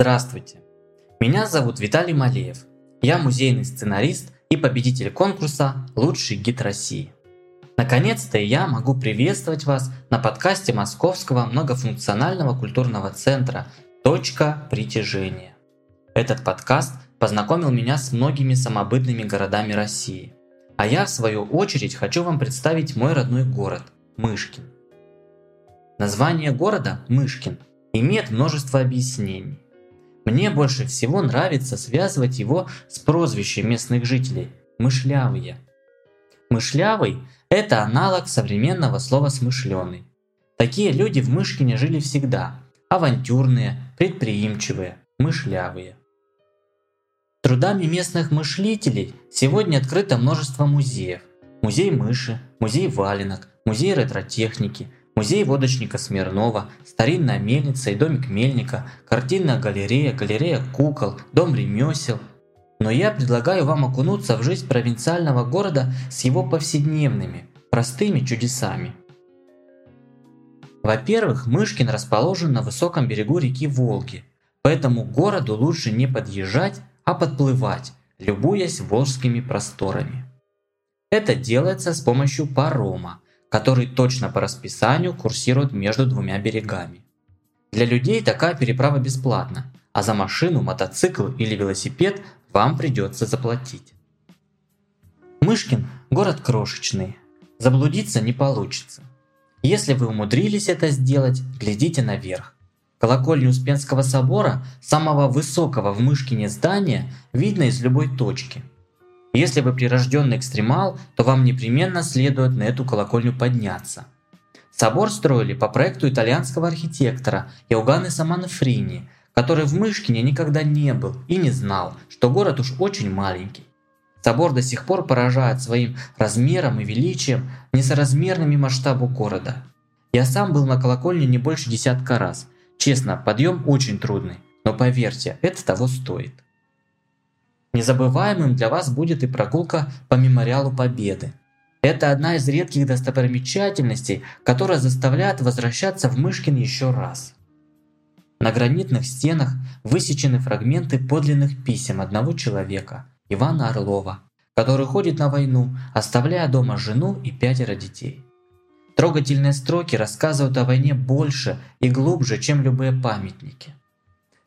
Здравствуйте. Меня зовут Виталий Малеев. Я музейный сценарист и победитель конкурса «Лучший гид России». Наконец-то я могу приветствовать вас на подкасте Московского многофункционального культурного центра «Точка притяжения». Этот подкаст познакомил меня с многими самобытными городами России. А я, в свою очередь, хочу вам представить мой родной город – Мышкин. Название города Мышкин имеет множество объяснений. Мне больше всего нравится связывать его с прозвищем местных жителей – мышлявые. Мышлявый – это аналог современного слова смышленый. Такие люди в Мышкине жили всегда – авантюрные, предприимчивые, мышлявые. Трудами местных мышлителей сегодня открыто множество музеев. Музей мыши, музей валенок, музей ретротехники – Музей водочника Смирнова, старинная мельница и домик мельника, картинная галерея, галерея кукол, дом ремесел. Но я предлагаю вам окунуться в жизнь провинциального города с его повседневными, простыми чудесами. Во-первых, Мышкин расположен на высоком берегу реки Волги, поэтому городу лучше не подъезжать, а подплывать, любуясь волжскими просторами. Это делается с помощью парома – который точно по расписанию курсирует между двумя берегами. Для людей такая переправа бесплатна, а за машину, мотоцикл или велосипед вам придется заплатить. Мышкин – город крошечный, заблудиться не получится. Если вы умудрились это сделать, глядите наверх. Колокольню Успенского собора, самого высокого в Мышкине здания, видно из любой точки – если вы прирожденный экстремал, то вам непременно следует на эту колокольню подняться. Собор строили по проекту итальянского архитектора Иоганна Саманфрини, который в Мышкине никогда не был и не знал, что город уж очень маленький. Собор до сих пор поражает своим размером и величием, несоразмерными масштабу города. Я сам был на колокольне не больше десятка раз. Честно, подъем очень трудный, но поверьте, это того стоит. Незабываемым для вас будет и прогулка по мемориалу Победы. Это одна из редких достопримечательностей, которая заставляет возвращаться в Мышкин еще раз. На гранитных стенах высечены фрагменты подлинных писем одного человека, Ивана Орлова, который ходит на войну, оставляя дома жену и пятеро детей. Трогательные строки рассказывают о войне больше и глубже, чем любые памятники.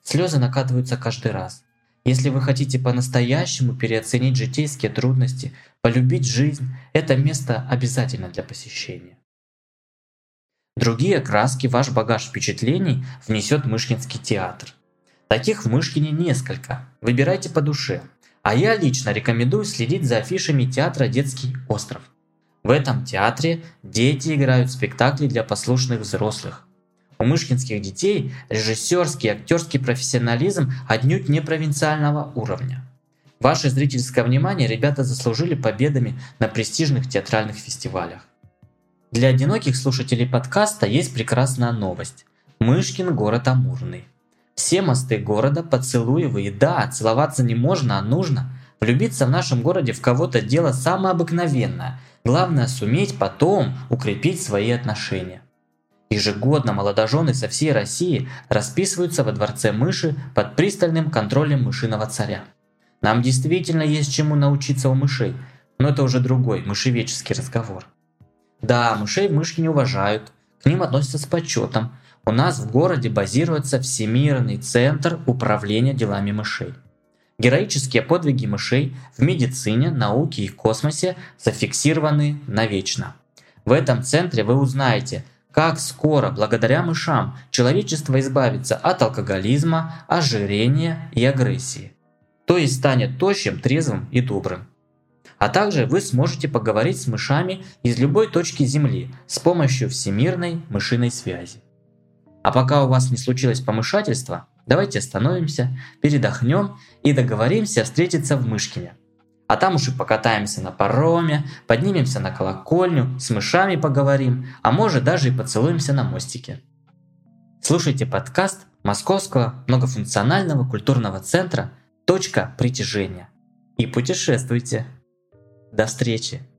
Слезы накатываются каждый раз – если вы хотите по-настоящему переоценить житейские трудности, полюбить жизнь, это место обязательно для посещения. Другие краски ваш багаж впечатлений внесет Мышкинский театр. Таких в Мышкине несколько, выбирайте по душе. А я лично рекомендую следить за афишами театра «Детский остров». В этом театре дети играют спектакли для послушных взрослых. У мышкинских детей режиссерский и актерский профессионализм отнюдь не провинциального уровня. Ваше зрительское внимание ребята заслужили победами на престижных театральных фестивалях. Для одиноких слушателей подкаста есть прекрасная новость. Мышкин город Амурный. Все мосты города поцелуевые, да, целоваться не можно, а нужно. Влюбиться в нашем городе в кого-то дело самое обыкновенное. Главное суметь потом укрепить свои отношения. Ежегодно молодожены со всей России расписываются во дворце мыши под пристальным контролем мышиного царя. Нам действительно есть чему научиться у мышей, но это уже другой мышевеческий разговор. Да, мышей в Мышкине уважают, к ним относятся с почетом. У нас в городе базируется Всемирный центр управления делами мышей. Героические подвиги мышей в медицине, науке и космосе зафиксированы навечно. В этом центре вы узнаете, как скоро, благодаря мышам, человечество избавится от алкоголизма, ожирения и агрессии. То есть станет тощим, трезвым и добрым. А также вы сможете поговорить с мышами из любой точки Земли с помощью всемирной мышиной связи. А пока у вас не случилось помышательство, давайте остановимся, передохнем и договоримся встретиться в Мышкине. А там уж и покатаемся на пароме, поднимемся на колокольню, с мышами поговорим, а может даже и поцелуемся на мостике. Слушайте подкаст Московского многофункционального культурного центра «Точка притяжения» и путешествуйте. До встречи!